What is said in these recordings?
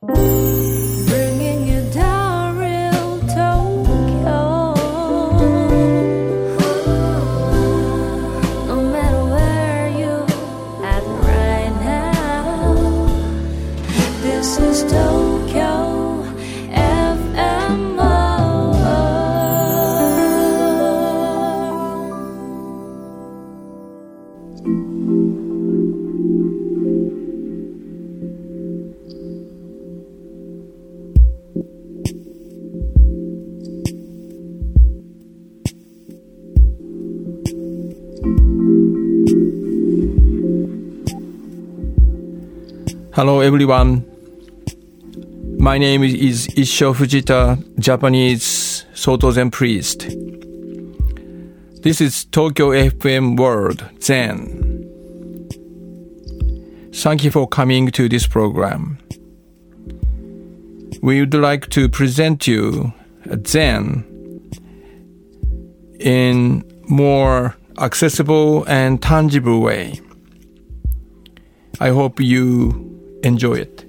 Bringing Hello everyone. My name is Issho Fujita, Japanese Soto Zen priest. This is Tokyo FM World Zen. Thank you for coming to this program. We would like to present you Zen in more accessible and tangible way. I hope you enjoy it.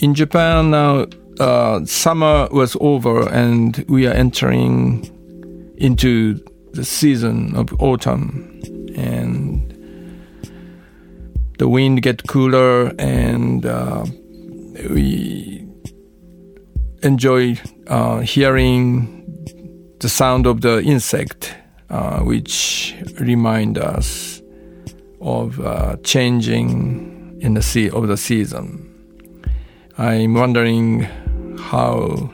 In Japan now, uh, summer was over and we are entering into the season of autumn, and the wind get cooler, and uh, we enjoy uh, hearing the sound of the insect, uh, which remind us of uh, changing in the sea of the season. I'm wondering how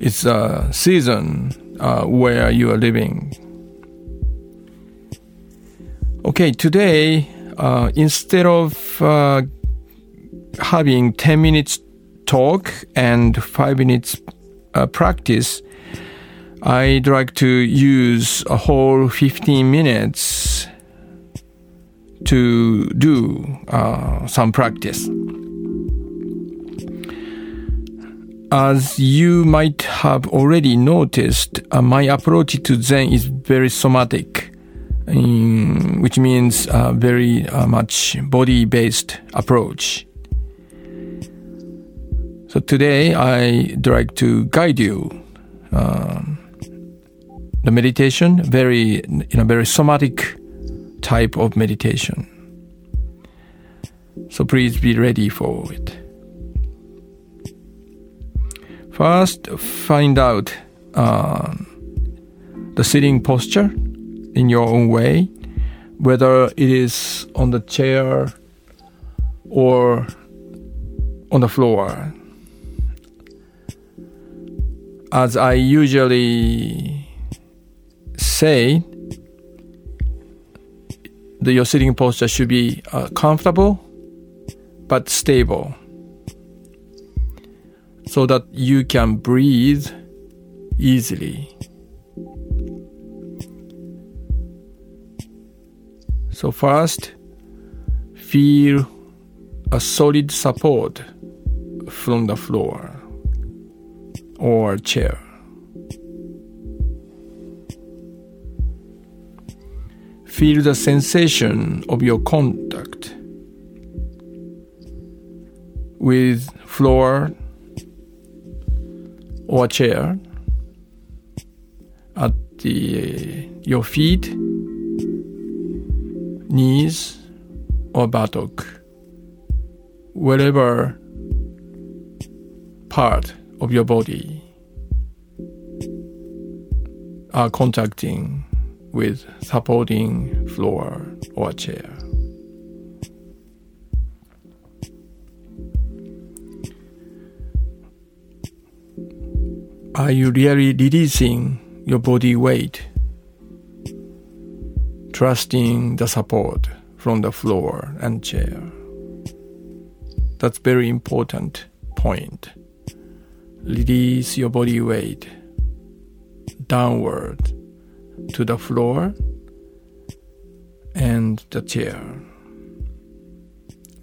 it's a season uh, where you are living. Okay, today uh, instead of uh, having 10 minutes talk and 5 minutes uh, practice, I'd like to use a whole 15 minutes to do uh, some practice. As you might have already noticed, uh, my approach to Zen is very somatic, um, which means uh, very uh, much body based approach. So today I'd like to guide you um, the meditation very in a very somatic type of meditation. So please be ready for it. First, find out um, the sitting posture in your own way, whether it is on the chair or on the floor. As I usually say, the, your sitting posture should be uh, comfortable but stable so that you can breathe easily. So, first, feel a solid support from the floor or chair. Feel the sensation of your contact with floor or chair at the your feet, knees, or buttock, whatever part of your body are contacting with supporting floor or chair. Are you really releasing your body weight? Trusting the support from the floor and chair. That's very important point. Release your body weight downward to the floor and the chair.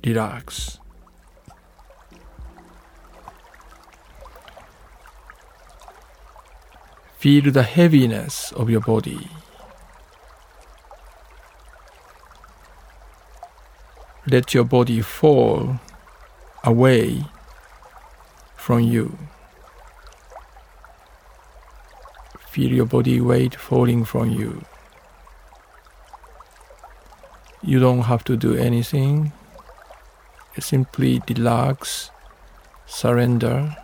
Relax. Feel the heaviness of your body. let your body fall away from you. Feel your body weight falling from you. You don't have to do anything. Simply relax, surrender.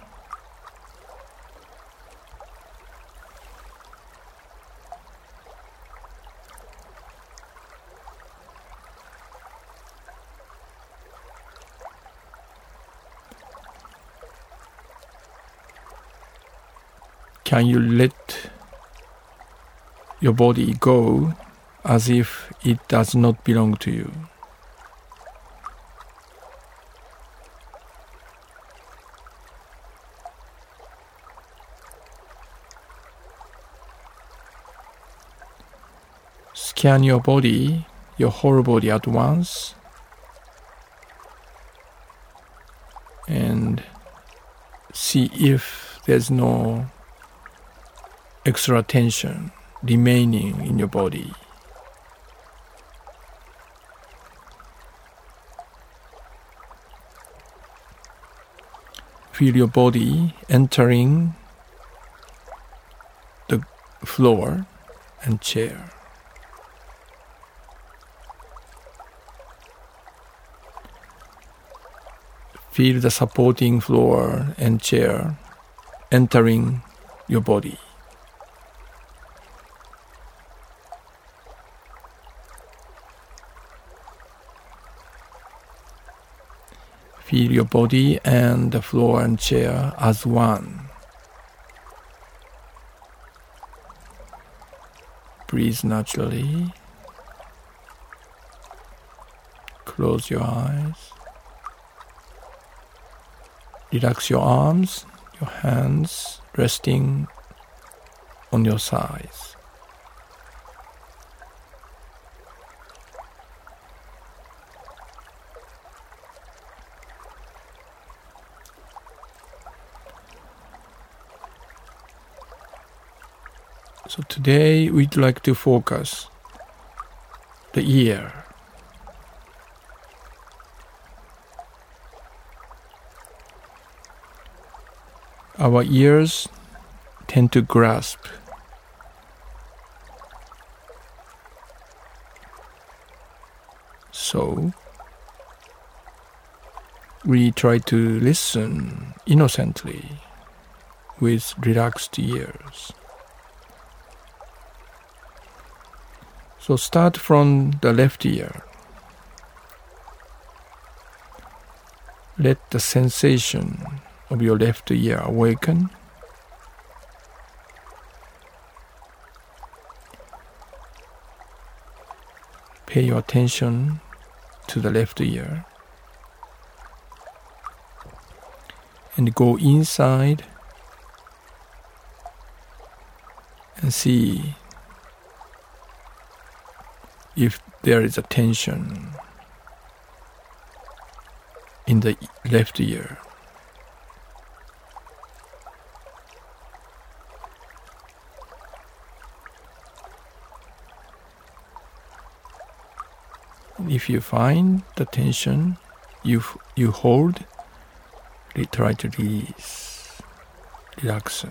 Can you let your body go as if it does not belong to you? Scan your body, your whole body at once, and see if there's no extra tension remaining in your body. Feel your body entering the floor and chair. Feel the supporting floor and chair entering your body. Feel your body and the floor and chair as one. Breathe naturally. Close your eyes. Relax your arms, your hands resting on your sides. So today we'd like to focus the ear. Our ears tend to grasp so we try to listen innocently with relaxed ears. So start from the left ear. Let the sensation of your left ear awaken. Pay your attention to the left ear and go inside and see if there is a tension in the left ear. If you find the tension, you you hold, try to release, relax.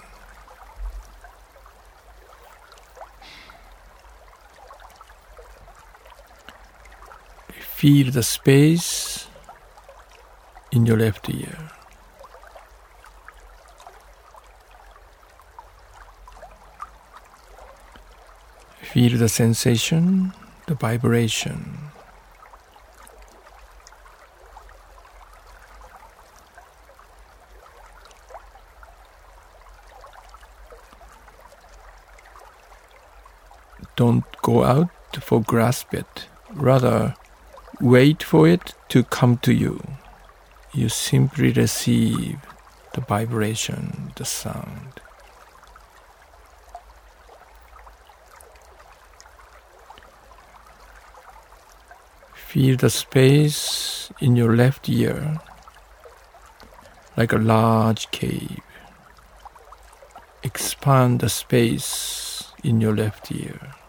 Feel the space in your left ear. Feel the sensation, the vibration. Don't go out for grasp it. Rather, wait for it to come to you. You simply receive the vibration, the sound. Feel the space in your left ear like a large cave. Expand the space in your left ear.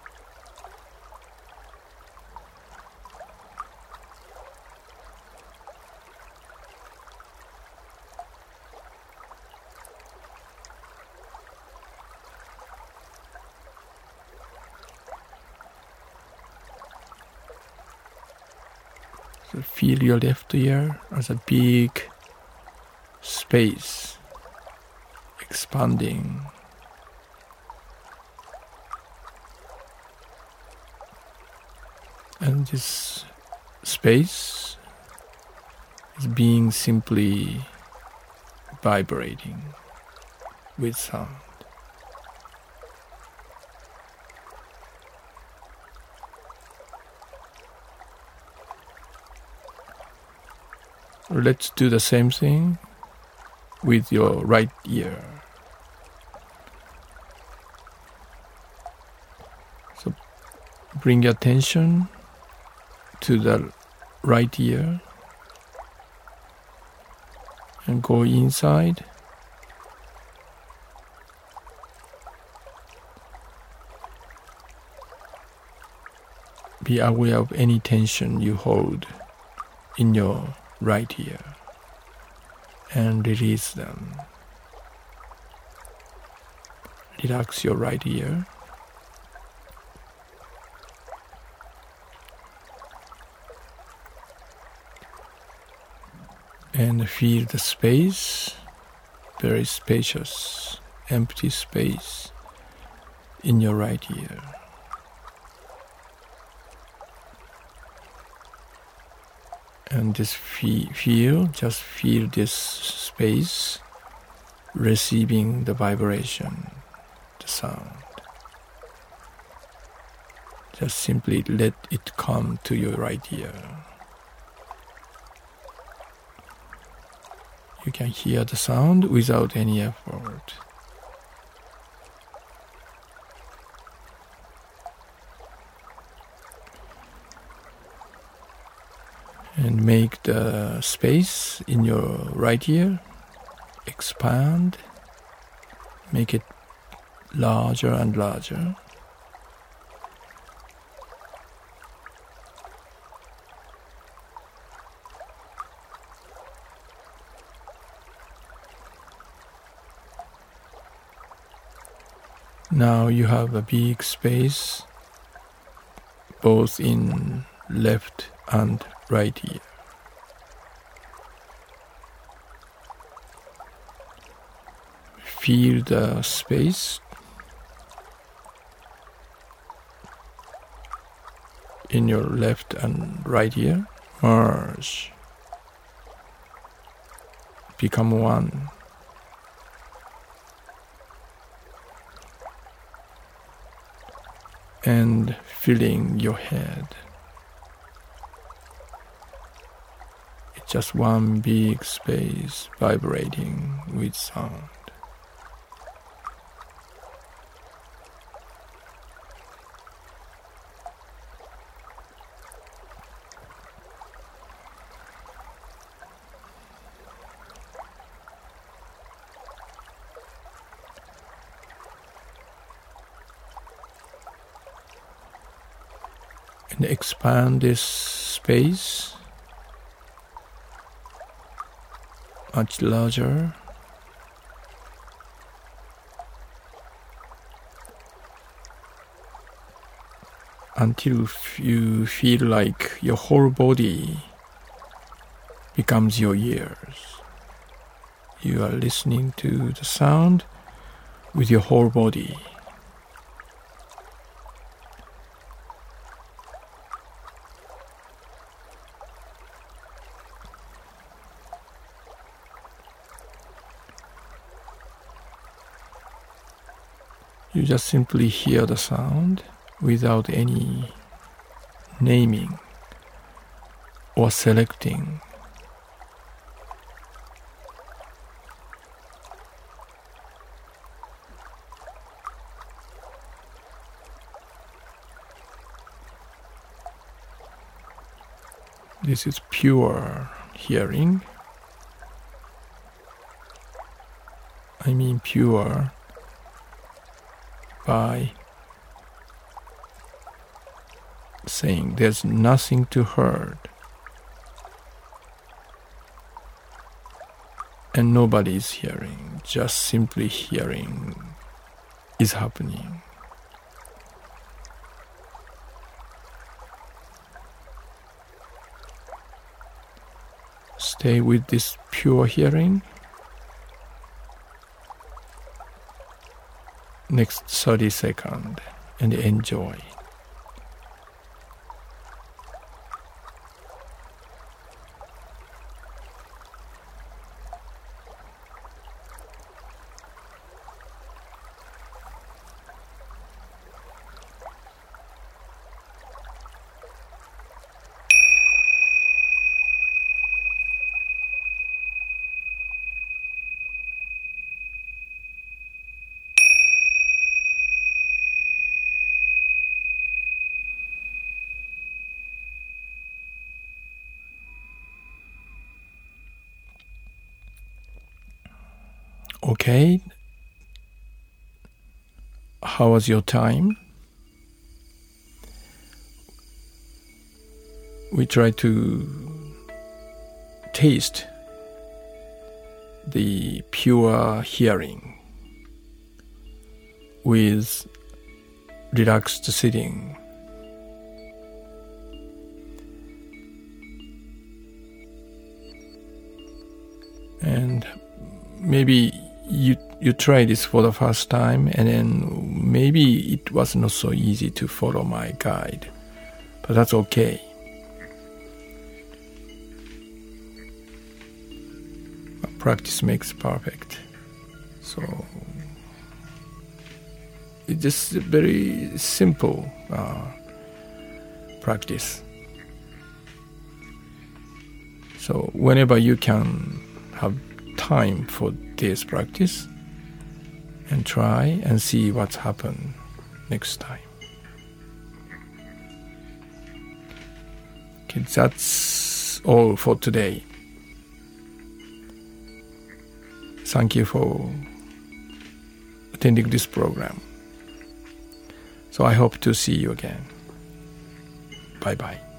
So feel your left ear as a big space expanding. And this space is being simply vibrating with sound. Let's do the same thing with your right ear. So bring your attention to the right ear and go inside. Be aware of any tension you hold in your right ear and release them. Relax your right ear. And feel the space, very spacious, empty space in your right ear. And just feel, just feel this space receiving the vibration, the sound. Just simply let it come to your right ear. You can hear the sound without any effort. And make the space in your right ear expand, make it larger and larger. Now you have a big space both in left and right ear. Feel the space in your left and right ear merge, become one. And filling your head. Just one big space vibrating with sound. And expand this space much larger. Until you feel like your whole body becomes your ears. You are listening to the sound with your whole body. You just simply hear the sound without any naming or selecting. This is pure hearing. I mean pure by saying there's nothing to hurt and nobody is hearing, just simply hearing is happening. stay with this pure hearing. Next 30 seconds and enjoy. Okay. How was your time? We try to taste the pure hearing with relaxed sitting. And maybe you you try this for the first time and then maybe it was not so easy to follow my guide but that's okay. Practice makes perfect. So it's just a very simple uh, practice. So whenever you can have time for this practice and try and see what's happened next time. Okay, that's all for today. Thank you for attending this program. So I hope to see you again. Bye bye.